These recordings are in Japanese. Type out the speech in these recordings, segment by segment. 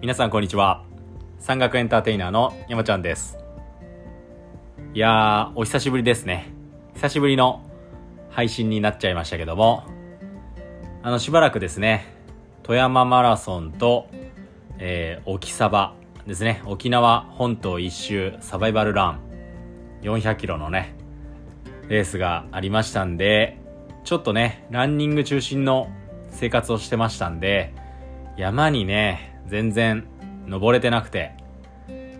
皆さんこんにちは。山岳エンターテイナーの山ちゃんです。いやーお久しぶりですね。久しぶりの配信になっちゃいましたけども。あのしばらくですね富山マラソンと、えー、沖サバですね。沖縄本島一周サバイバルラン。400キロのねレースがありましたんでちょっとねランニング中心の生活をしてましたんで山にね全然登れてなくて、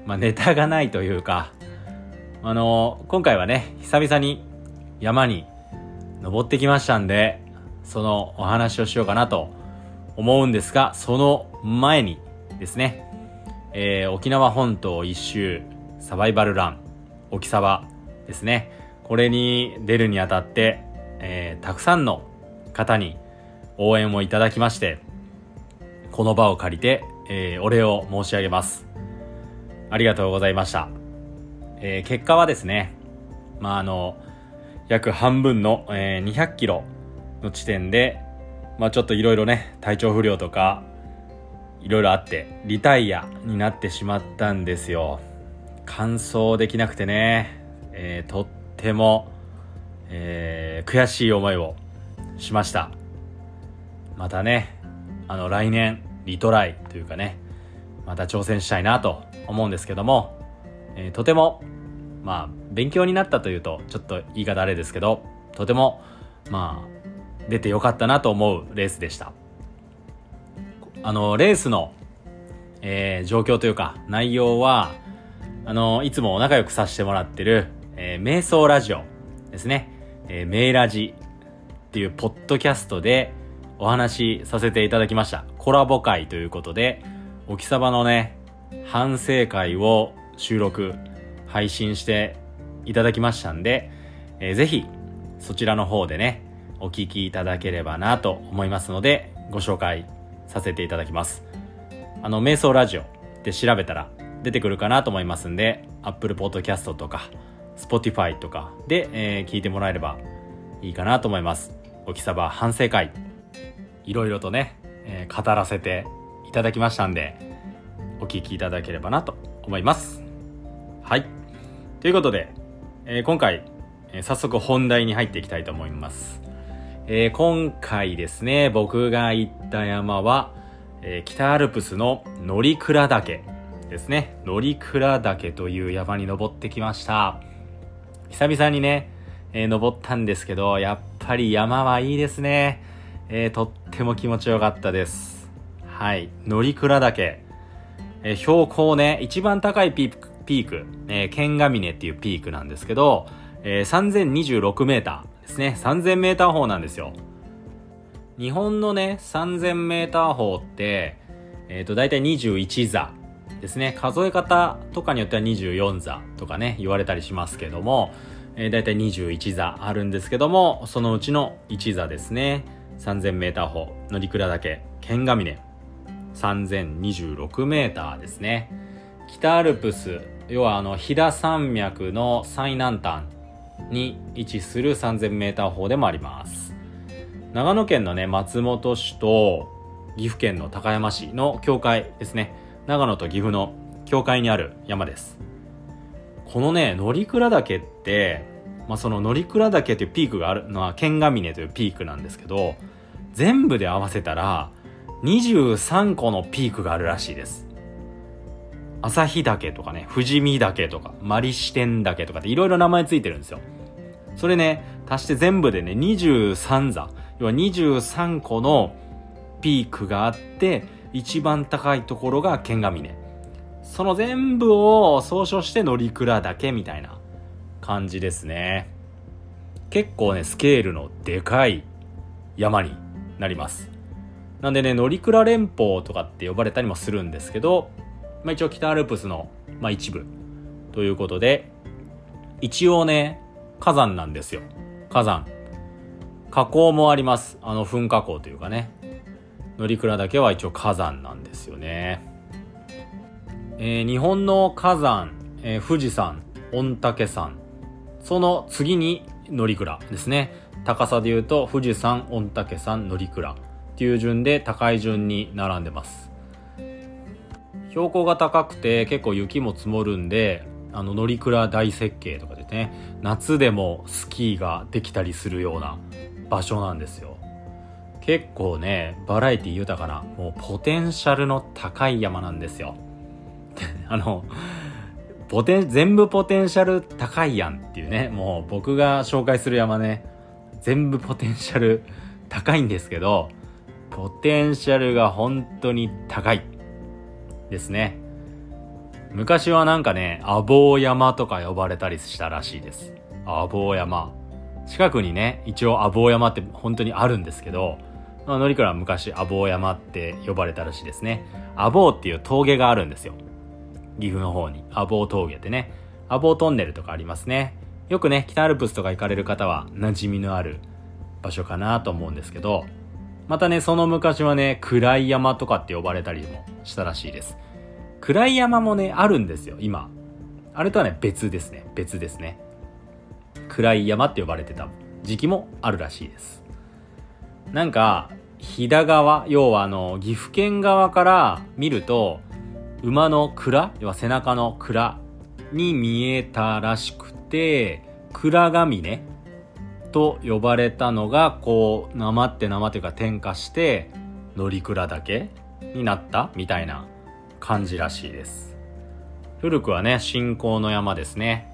まあ、ネタがないというか、あの今回はね、久々に山に登ってきましたんで、そのお話をしようかなと思うんですが、その前にですね、えー、沖縄本島一周サバイバルラン、沖サバですね。これに出るにあたって、えー、たくさんの方に応援をいただきまして、この場を借りてえー、お礼を申し上げます。ありがとうございました。えー、結果はですね、まあ、あの、約半分の、えー、200キロの地点で、まあ、ちょっといろいろね、体調不良とか、いろいろあって、リタイアになってしまったんですよ。完走できなくてね、えー、とっても、えー、悔しい思いをしました。またね、あの、来年、リトライというかね、また挑戦したいなと思うんですけども、えー、とても、まあ、勉強になったというと、ちょっと言い方あれですけど、とても、まあ、出てよかったなと思うレースでした。あの、レースの、えー、状況というか、内容は、あの、いつも仲良くさせてもらってる、えー、瞑想ラジオですね。えー、メイラジっていうポッドキャストで、お話しさせていただきました。コラボ会ということで、おきさばのね、反省会を収録、配信していただきましたんで、えー、ぜひ、そちらの方でね、お聞きいただければなと思いますので、ご紹介させていただきます。あの、瞑想ラジオで調べたら出てくるかなと思いますんで、Apple Podcast とか、Spotify とかで、えー、聞いてもらえればいいかなと思います。おきさば反省会いろいろとね、え、語らせていただきましたんで、お聞きいただければなと思います。はい。ということで、えー、今回、えー、早速本題に入っていきたいと思います。えー、今回ですね、僕が行った山は、え北アルプスの乗鞍岳ですね。乗鞍岳という山に登ってきました。久々にね、え登ったんですけど、やっぱり山はいいですね。えー、とっても気持ちよかったです。はい。乗鞍岳。えー、標高ね、一番高いピーク、ピーク、えー、剣ヶ峰っていうピークなんですけど、えー、3026メーターですね。3000メーター峰なんですよ。日本のね、3000メーター峰って、えっ、ー、と、だいたい21座ですね。数え方とかによっては24座とかね、言われたりしますけども、えー、だいたい21座あるんですけども、そのうちの1座ですね。3000メーター峰、乗鞍岳、剣ヶ峰、3026メーターですね。北アルプス、要はあの、飛騨山脈の最南端に位置する3000メーター峰でもあります。長野県のね、松本市と岐阜県の高山市の境界ですね。長野と岐阜の境界にある山です。このね、乗鞍岳って、まあ、その乗鞍岳というピークがあるのは剣ヶ峰というピークなんですけど、全部で合わせたら23個のピークがあるらしいです。旭岳とかね、富士見岳とか、マリシテン岳とかっていろいろ名前ついてるんですよ。それね、足して全部でね、23座。要は23個のピークがあって、一番高いところが剣ヶ峰。その全部を総称して乗鞍岳みたいな感じですね。結構ね、スケールのでかい山になります。なんでね、乗鞍連峰とかって呼ばれたりもするんですけど、まあ、一応北アルプスの、まあ、一部ということで、一応ね、火山なんですよ。火山。火口もあります。あの噴火口というかね。乗鞍岳は一応火山なんですよね。えー、日本の火山、えー、富士山、御嶽山、その次に乗鞍ですね。高さで言うと富士山、御嶽山、乗鞍っていう順で高い順に並んでます。標高が高くて結構雪も積もるんであの乗鞍大雪渓とかでね夏でもスキーができたりするような場所なんですよ結構ねバラエティ豊かなもうポテンシャルの高い山なんですよ あのポテン全部ポテンシャル高いやんっていうねもう僕が紹介する山ね全部ポテンシャル高いんですけどポテンシャルが本当に高いですね昔はなんかね、アボウ山とか呼ばれたりしたらしいです。アボウ山。近くにね、一応アボウ山って本当にあるんですけど、まあ、乗鞍は昔アボウ山って呼ばれたらしいですね。アボウっていう峠があるんですよ。岐阜の方に。アボウ峠ってね。アボウトンネルとかありますね。よくね、北アルプスとか行かれる方は馴染みのある場所かなと思うんですけど、またね、その昔はね、暗い山とかって呼ばれたりもしたらしいです。暗い山もね、あるんですよ、今。あれとはね、別ですね。別ですね。暗い山って呼ばれてた時期もあるらしいです。なんか、飛騨川、要はあの、岐阜県側から見ると、馬の蔵要は背中の蔵に見えたらしくて、蔵ヶ峰と呼ばれたのが、こう、なまってなまっていうか転化して、乗鞍岳になったみたいな感じらしいです。古くはね信仰の山ですね。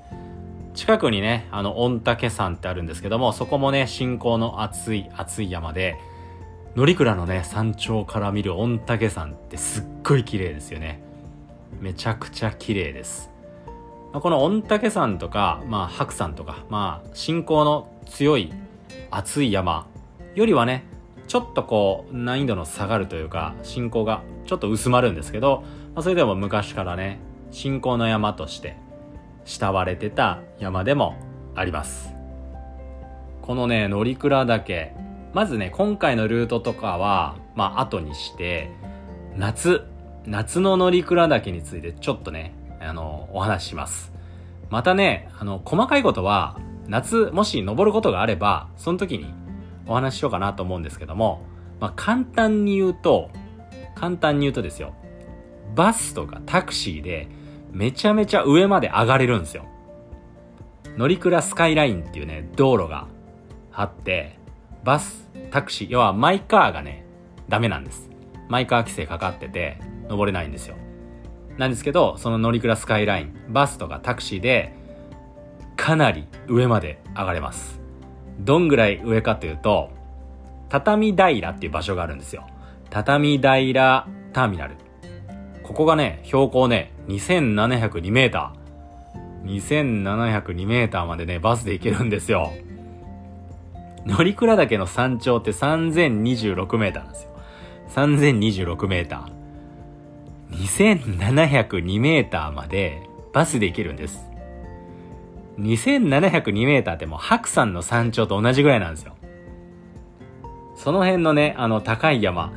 近くにねあの御嶽山ってあるんですけどもそこもね信仰の熱い熱い山で乗鞍のね山頂から見る御嶽山ってすっごい綺麗ですよね。めちゃくちゃ綺麗です。この御嶽山とか、まあ、白山とか、まあ、信仰の強い熱い山よりはねちょっとこう難易度の下がるというか信仰がちょっと薄まるんですけど、まあ、それでも昔からね信仰の山として慕われてた山でもあります。このね乗鞍岳まずね今回のルートとかはまあ後にして夏夏の乗鞍岳についてちょっとねあのお話ししますまたねあの細かいことは夏もし登ることがあればその時にお話ししようかなと思うんですけども、まあ、簡単に言うと、簡単に言うとですよ、バスとかタクシーでめちゃめちゃ上まで上がれるんですよ。乗鞍スカイラインっていうね、道路があって、バス、タクシー、要はマイカーがね、ダメなんです。マイカー規制かかってて、登れないんですよ。なんですけど、その乗鞍スカイライン、バスとかタクシーで、かなり上まで上がれます。どんぐらい上かというと、畳平っていう場所があるんですよ。畳平ターミナル。ここがね、標高ね、2702メーター。2702メーターまでね、バスで行けるんですよ。乗鞍岳の山頂って3026メーターなんですよ。3026メーター。2702メーターまでバスで行けるんです。2702メーターってもう白山の山頂と同じぐらいなんですよ。その辺のね、あの高い山、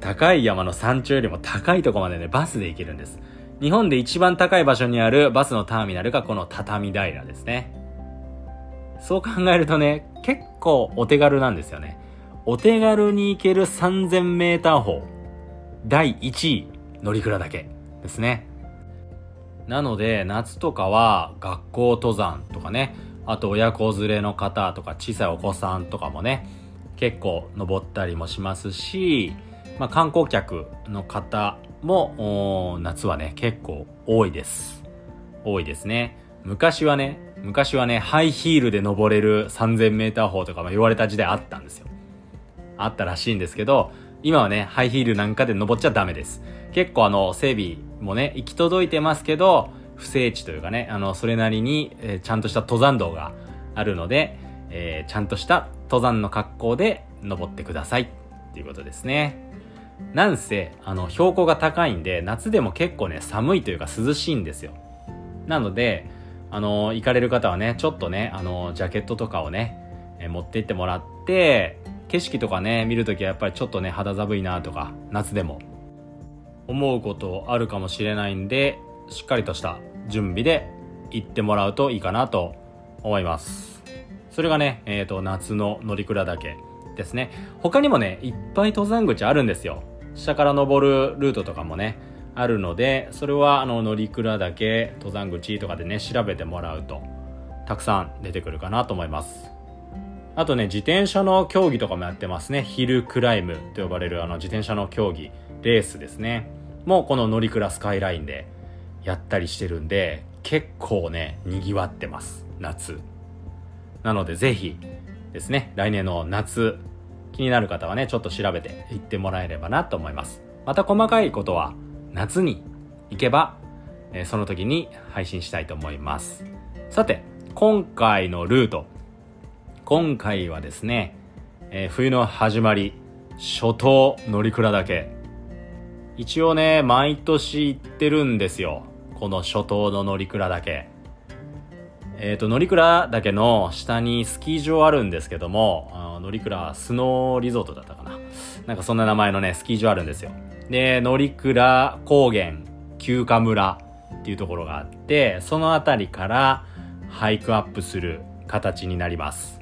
高い山の山頂よりも高いとこまでね、バスで行けるんです。日本で一番高い場所にあるバスのターミナルがこの畳平ですね。そう考えるとね、結構お手軽なんですよね。お手軽に行ける3000メーター峰、第1位、乗鞍岳ですね。なので夏とかは学校登山とかね。あと親子連れの方とか小さいお子さんとかもね。結構登ったりもしますし、まあ、観光客の方も夏はね結構多いです。多いですね。昔はね昔はねハイヒールで登れる 3000m 峰とかも言われた時代あったんですよ。あったらしいんですけど今はねハイヒールなんかで登っちゃダメです。結構あの整備もね、行き届いてますけど、不整地というかね、あの、それなりに、えー、ちゃんとした登山道があるので、えー、ちゃんとした登山の格好で登ってくださいっていうことですね。なんせ、あの、標高が高いんで、夏でも結構ね、寒いというか涼しいんですよ。なので、あの、行かれる方はね、ちょっとね、あの、ジャケットとかをね、え持って行ってもらって、景色とかね、見るときはやっぱりちょっとね、肌寒いなとか、夏でも思うことあるかもしれないんでしっかりとした準備で行ってもらうといいかなと思います。それがね、えーと、夏の乗鞍岳ですね。他にもねいっぱい登山口あるんですよ。下から登るルートとかもねあるのでそれはあの乗鞍岳登山口とかでね調べてもらうとたくさん出てくるかなと思います。あとね自転車の競技とかもやってますね。ヒルクライムと呼ばれるあの自転車の競技レースですね。もうこの乗鞍スカイラインでやったりしてるんで結構ねにぎわってます。夏。なのでぜひですね来年の夏気になる方はねちょっと調べて行ってもらえればなと思います。また細かいことは夏に行けば、え、その時に配信したいと思います。さて今回のルート。今回はですね、えー、冬の始まり初冬乗鞍岳。一応ね毎年行ってるんですよ。この初冬の乗鞍岳。えっ、ー、と乗鞍岳の下にスキー場あるんですけども乗鞍スノーリゾートだったかな。なんかそんな名前のねスキー場あるんですよ。で乗鞍高原休暇村っていうところがあってその辺りからハイクアップする形になります。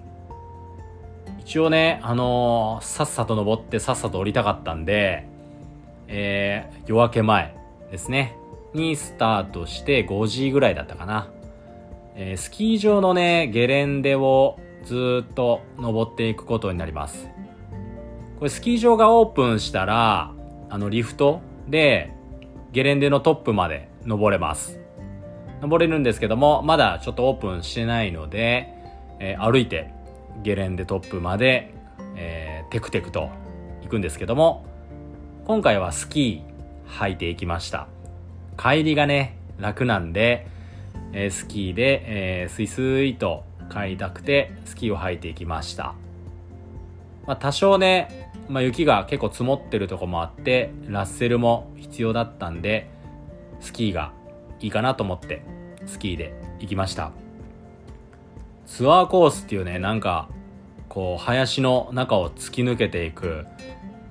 一応ねあのー、さっさと登ってさっさと降りたかったんでえー、夜明け前ですね。にスタートして5時ぐらいだったかな、えー、スキー場のねゲレンデをずっと登っていくことになります。これスキー場がオープンしたらあのリフトでゲレンデのトップまで登れます。登れるんですけどもまだちょっとオープンしてないので、えー、歩いてゲレンデトップまで、えー、テクテクと行くんですけども今回はスキー履いていきました。帰りがね楽なんで、えー、スキーで、えー、スイスイと帰りたくてスキーを履いていきました、まあ、多少ね、まあ、雪が結構積もってるとこもあってラッセルも必要だったんでスキーがいいかなと思ってスキーで行きました。ツアーコースっていうねなんかこう林の中を突き抜けていく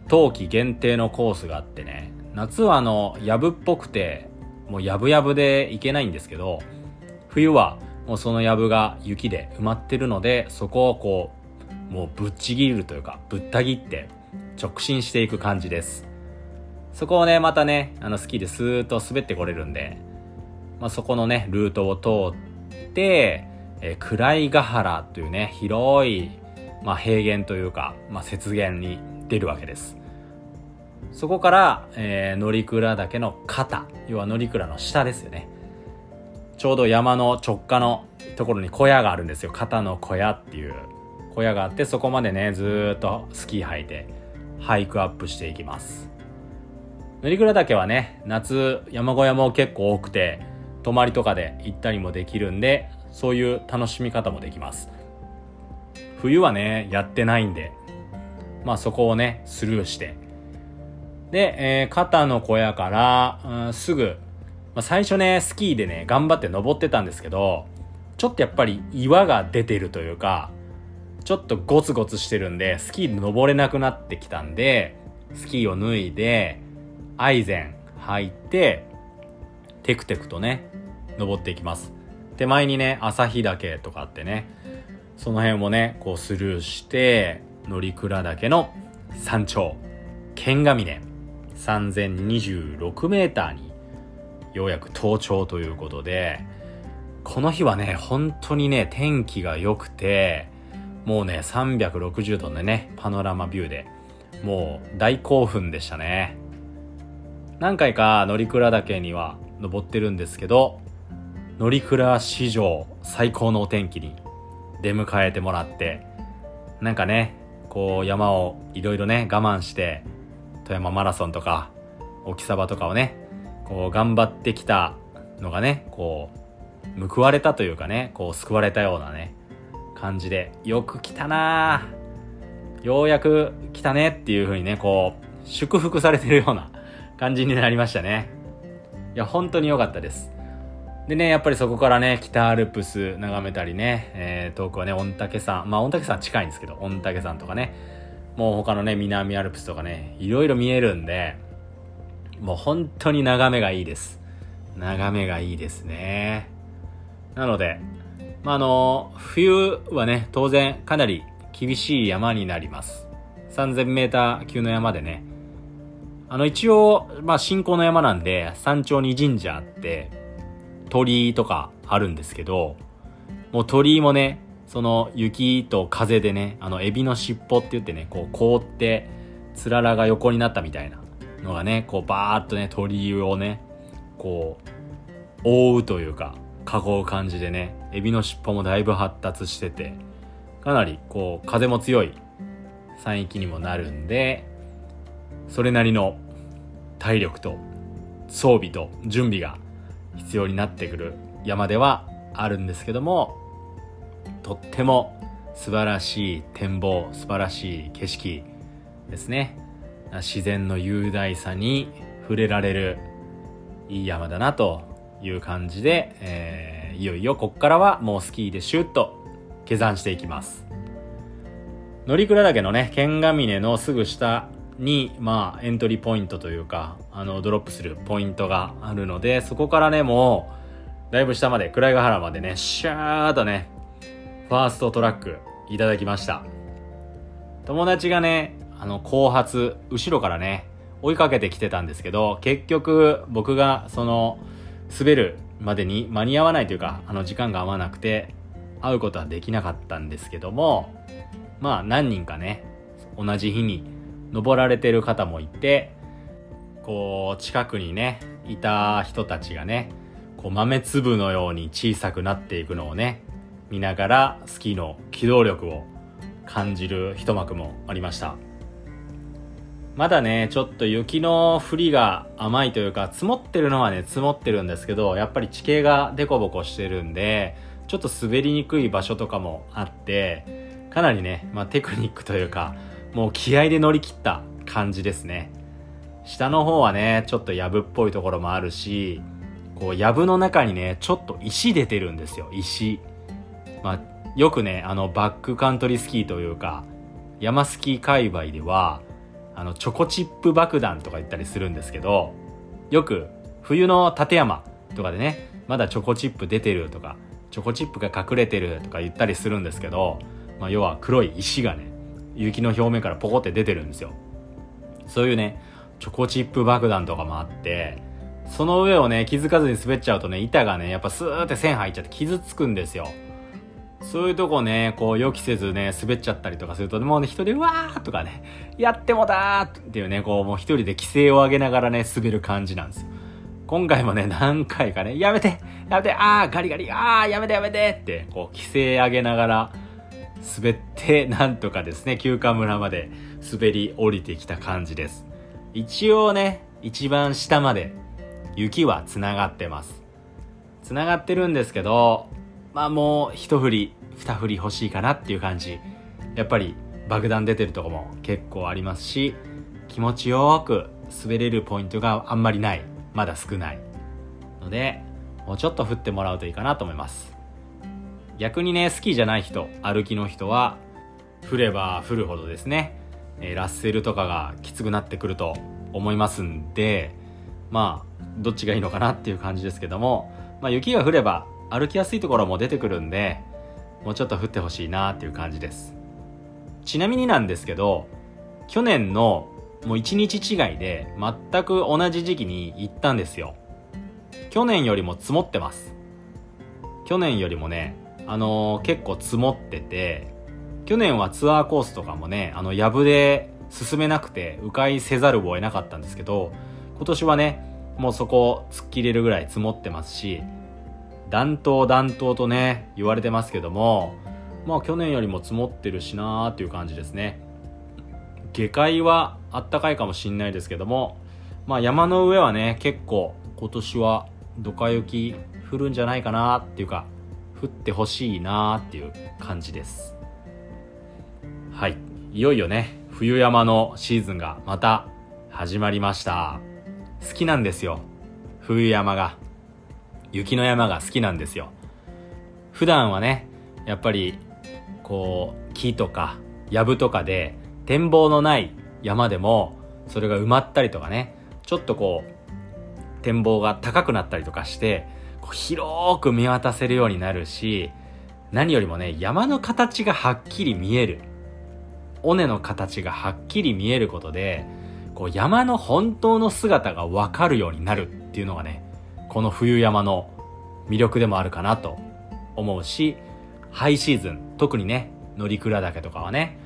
冬季限定のコースがあってね夏はあの藪っぽくてもうやぶやぶで行けないんですけど冬はもうその藪が雪で埋まってるのでそこをこうもうぶっちぎるというかぶった切って直進していく感じです。そこをねまたねあのスキーでスーッと滑ってこれるんで、まあ、そこのねルートを通ってえー、暗ヶ原というね広い、まあ、平原というか、まあ、雪原に出るわけです。そこから、えー、乗鞍岳の肩要は乗鞍の下ですよね。ちょうど山の直下のところに小屋があるんですよ。肩の小屋っていう。小屋があってそこまでねずっとスキー履いてハイクアップしていきます。乗鞍岳はね夏山小屋も結構多くて泊まりとかで行ったりもできるんでそういう楽しみ方もできます冬はねやってないんでまあそこをね、スルーして。で、えー、肩の小屋から、うん、すぐ、まあ、最初ね、スキーでね、頑張って登ってたんですけど、ちょっとやっぱり岩が出てるというか、ちょっとゴツゴツしてるんで、スキーで登れなくなってきたんで、スキーを脱いで、アイゼン履いて、テクテクとね、登っていきます。手前にね、朝日岳とかあってね、その辺もね、こうスルーして、乗鞍岳の山頂剣ヶ峰3026メーターにようやく登頂ということでこの日はね本当にね天気が良くてもうね360度のねパノラマビューでもう大興奮でしたね。何回か乗鞍岳には登ってるんですけど乗鞍史上最高のお天気に出迎えてもらってなんかねこう山をいろいろね我慢して富山マラソンとか沖サバとかをねこう頑張ってきたのがねこう報われたというかねこう救われたようなね感じでよく来たなようやく来たねっていう風にねこう祝福されてるような感じになりましたね。いや本当に良かったです。でね、やっぱりそこからね、北アルプス眺めたりね、えー、遠くはね、御嶽山、まあ御嶽山近いんですけど、御嶽山とかね、もう他のね、南アルプスとかね、いろいろ見えるんで、もう本当に眺めがいいです。眺めがいいですね。なので、まあ、あの、冬はね、当然かなり厳しい山になります。3000メーター級の山でね、あの一応、まあ信仰の山なんで、山頂に神社あって、鳥居とかあるんですけど、もう鳥居もね、その雪と風でね、あのエビの尻尾って言ってね、こう凍って、つららが横になったみたいなのがね、こうバーっとね、鳥居をね、こう、覆うというか、囲う感じでね、エビの尻尾もだいぶ発達してて、かなりこう、風も強い山域にもなるんで、それなりの体力と装備と準備が必要になってくる山ではあるんですけどもとっても素晴らしい展望素晴らしい景色ですね。自然の雄大さに触れられるいい山だなという感じで、えー、いよいよこっからはもうスキーでシュッと下山していきます。乗鞍岳のね剣ヶ峰のすぐ下に、まあ、エントリーポイントというか、あの、ドロップするポイントがあるので、そこからね、もう、だいぶ下まで、暗ヶ原までね、シャーっとね、ファーストトラックいただきました。友達がね、あの、後発、後ろからね、追いかけてきてたんですけど、結局、僕が、その、滑るまでに間に合わないというか、あの、時間が合わなくて、会うことはできなかったんですけども、まあ、何人かね、同じ日に登られてる方もいてこう近くにねいた人たちがねこう豆粒のように小さくなっていくのをね見ながらスキーの機動力を感じる一幕もありました。まだねちょっと雪の降りが甘いというか積もってるのはね積もってるんですけどやっぱり地形がデコボコしてるんでちょっと滑りにくい場所とかもあってかなりね、まあ、テクニックというかもう気合で乗り切った感じですね。下の方はね、ちょっと藪っぽいところもあるし、こう、藪の中にね、ちょっと石出てるんですよ、石。まあ、よくね、あの、バックカントリースキーというか、山スキー界隈では、あの、チョコチップ爆弾とか言ったりするんですけど、よく、冬の立山とかでね、まだチョコチップ出てるとか、チョコチップが隠れてるとか言ったりするんですけど、まあ、要は黒い石がね、雪の表面からポコって出てるんですよそういうねチョコチップ爆弾とかもあってその上をね気づかずに滑っちゃうとね板がねやっぱスーって線入っちゃって傷つくんですよそういうとこね、こう予期せずね、滑っちゃったりとかすると、もうね、一人でう、わーとかね、やってもだーっていうね、こう、もう一人で規制を上げながらね、滑る感じなんですよ。今回もね、何回かね、やめてやめてあーガリガリあーやめてやめてって、こう、規制上げながら、滑ってなんとかですね休暇村まで滑り降りてきた感じです。一応ね一番下まで雪はつながってます。つながってるんですけどまあもう一振り二振り欲しいかなっていう感じ。やっぱり爆弾出てるとこも結構ありますし気持ちよく滑れるポイントがあんまりない。まだ少ない。のでもうちょっと降ってもらうといいかなと思います。逆にねスキーじゃない人歩きの人は降れば降るほどですね、え、ラッセルとかがきつくなってくると思いますんでまあどっちがいいのかなっていう感じですけども、まあ、雪が降れば歩きやすいところも出てくるんでもうちょっと降ってほしいなっていう感じです。ちなみになんですけど去年のもう1日違いで全く同じ時期に行ったんですよ。去年よりも積もってます。去年よりもねあの、結構積もってて、去年はツアーコースとかもね、あの、やぶで進めなくて、迂回せざるを得なかったんですけど、今年はね、もうそこ突っ切れるぐらい積もってますし、暖冬暖冬とね、言われてますけども、まあ去年よりも積もってるしなーっていう感じですね。下界はあったかいかもしんないですけども、まあ山の上はね、結構今年はドカ雪降るんじゃないかなっていうか、降ってほしいなーっていう感じです。はい。いよいよね冬山のシーズンがまた始まりました。好きなんですよ。冬山が。雪の山が好きなんですよ。普段はねやっぱりこう木とか藪とかで展望のない山でもそれが埋まったりとかねちょっとこう展望が高くなったりとかして広く見渡せるようになるし何よりもね山の形がはっきり見える尾根の形がはっきり見えることでこう山の本当の姿がわかるようになるっていうのがね、この冬山の魅力でもあるかなと思うし、ハイシーズン、特にね、乗鞍岳とかはね、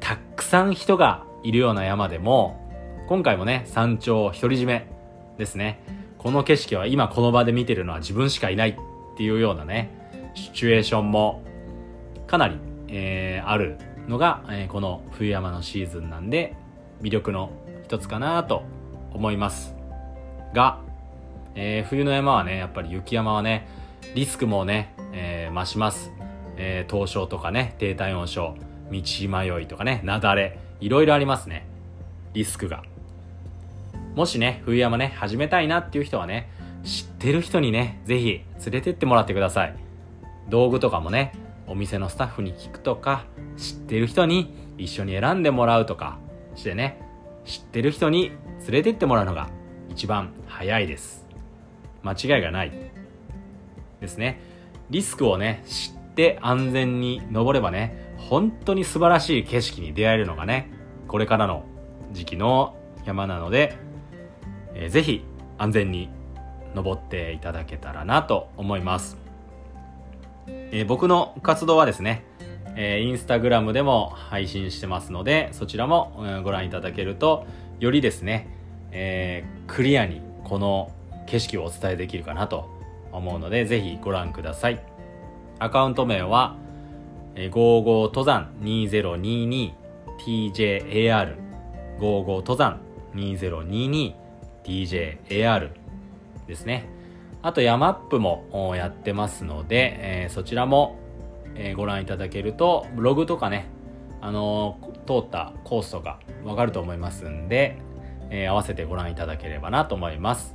たくさん人がいるような山でも、今回もね、山頂独り占めですね。この景色は今この場で見てるのは自分しかいないっていうようなね、シチュエーションもかなり、えー、あるのが、えー、この冬山のシーズンなんで、魅力の一つかなと思います。が、えー、冬の山はね、やっぱり雪山はね、リスクもね、えー、増します。えー、凍傷とかね、低体温症、道迷いとかね、雪崩、いろいろありますね。リスクが。もしね、冬山ね、始めたいなっていう人はね、知ってる人にね、ぜひ連れてってもらってください。道具とかもね、お店のスタッフに聞くとか、知ってる人に一緒に選んでもらうとかしてね、知ってる人に連れてってもらうのが一番早いです。間違いがない。ですね。リスクをね、知って安全に登ればね、本当に素晴らしい景色に出会えるのがね、これからの時期の山なので、えー、ぜひ安全に登っていただけたらなと思います。えー、僕の活動はですね、えー、インスタグラムでも配信してますので、そちらも、ご覧いただけると、よりですね、えー、クリアにこの景色をお伝えできるかなと思うので、ぜひご覧ください。アカウント名は、え55登山 2022TJAR 55登山2022 2022TJAR ですね。あとヤマップもやってますので、えー、そちらも、えー、ご覧いただけると、ブログとかね、あのー、通ったコースとかわかると思いますんで、えー、合わせてご覧いただければなと思います。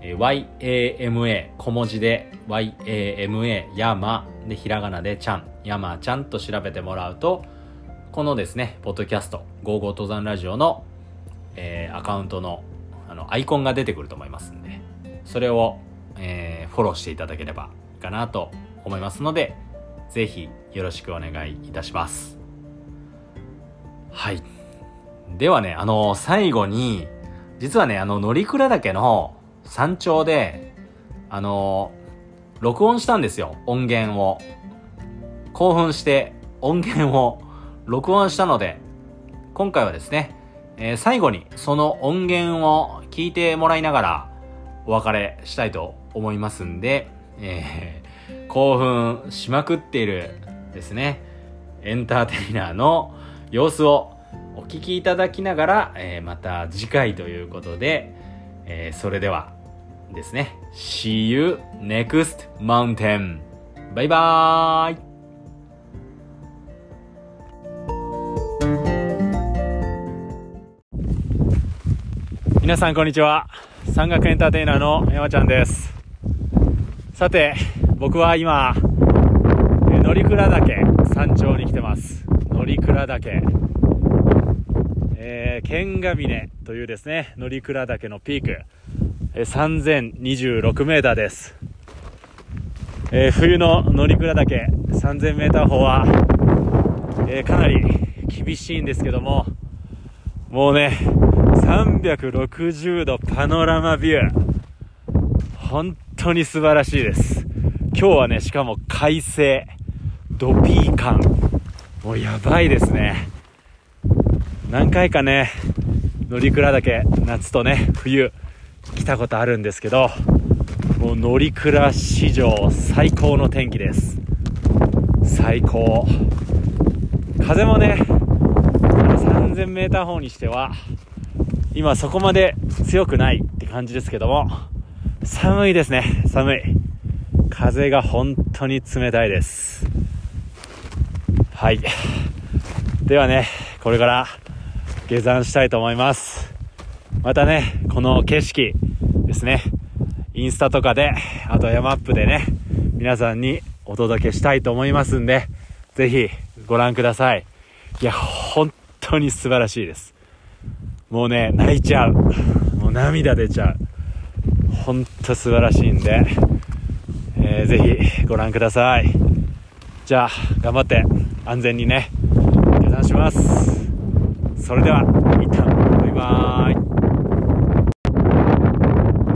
えー、YAMA 小文字で YAMA ヤマでひらがなでちゃん、ヤマちゃんと調べてもらうと、このですね、ポッドキャスト、ゴーゴー登山ラジオの、えー、アカウントのあのアイコンが出てくると思いますんで、それをえー、フォローしていただければいいかなと思いますので、ぜひよろしくお願いいたします。はい。ではね、あの、最後に、実はね、あの、乗鞍岳の山頂で、あの、録音したんですよ、音源を。興奮して音源を録音したので、今回はですね、えー、最後にその音源を聞いてもらいながらお別れしたいと思いますんで、えー、興奮しまくっているですね、エンターテイナーの様子をお聞きいただきながら、えー、また次回ということで、えー、それではですね、See you next mountain! バイバーイ皆さんこんにちは山岳エンターテイナーの山ちゃんですさて、僕は今、乗鞍岳山頂に来てます。乗鞍岳。えー、剣ヶ峰というですね、乗鞍岳のピーク、えー、3026メーターです。えー、冬の乗鞍岳3000メーター方は、えー、かなり厳しいんですけども、もうね、360度パノラマビュー。本当に素晴らしいです。今日はね、しかも快晴、ドピー感、もうやばいですね。何回かね、乗鞍岳、夏とね、冬、来たことあるんですけど、もう乗鞍史上最高の天気です。最高。風もね、3000メーター方にしては、今そこまで強くないって感じですけども、寒いですね、寒い。風が本当に冷たいです。はい。ではね、これから下山したいと思います。またね、この景色ですね、インスタとかで、あと山アップでね、皆さんにお届けしたいと思いますんで、ぜひご覧ください。いや、本当に素晴らしいです。もうね、泣いちゃう。もう涙出ちゃう。ほんと素晴らしいんで、えー、ぜひご覧ください。じゃあ、頑張って安全にね、下山します。それでは、一旦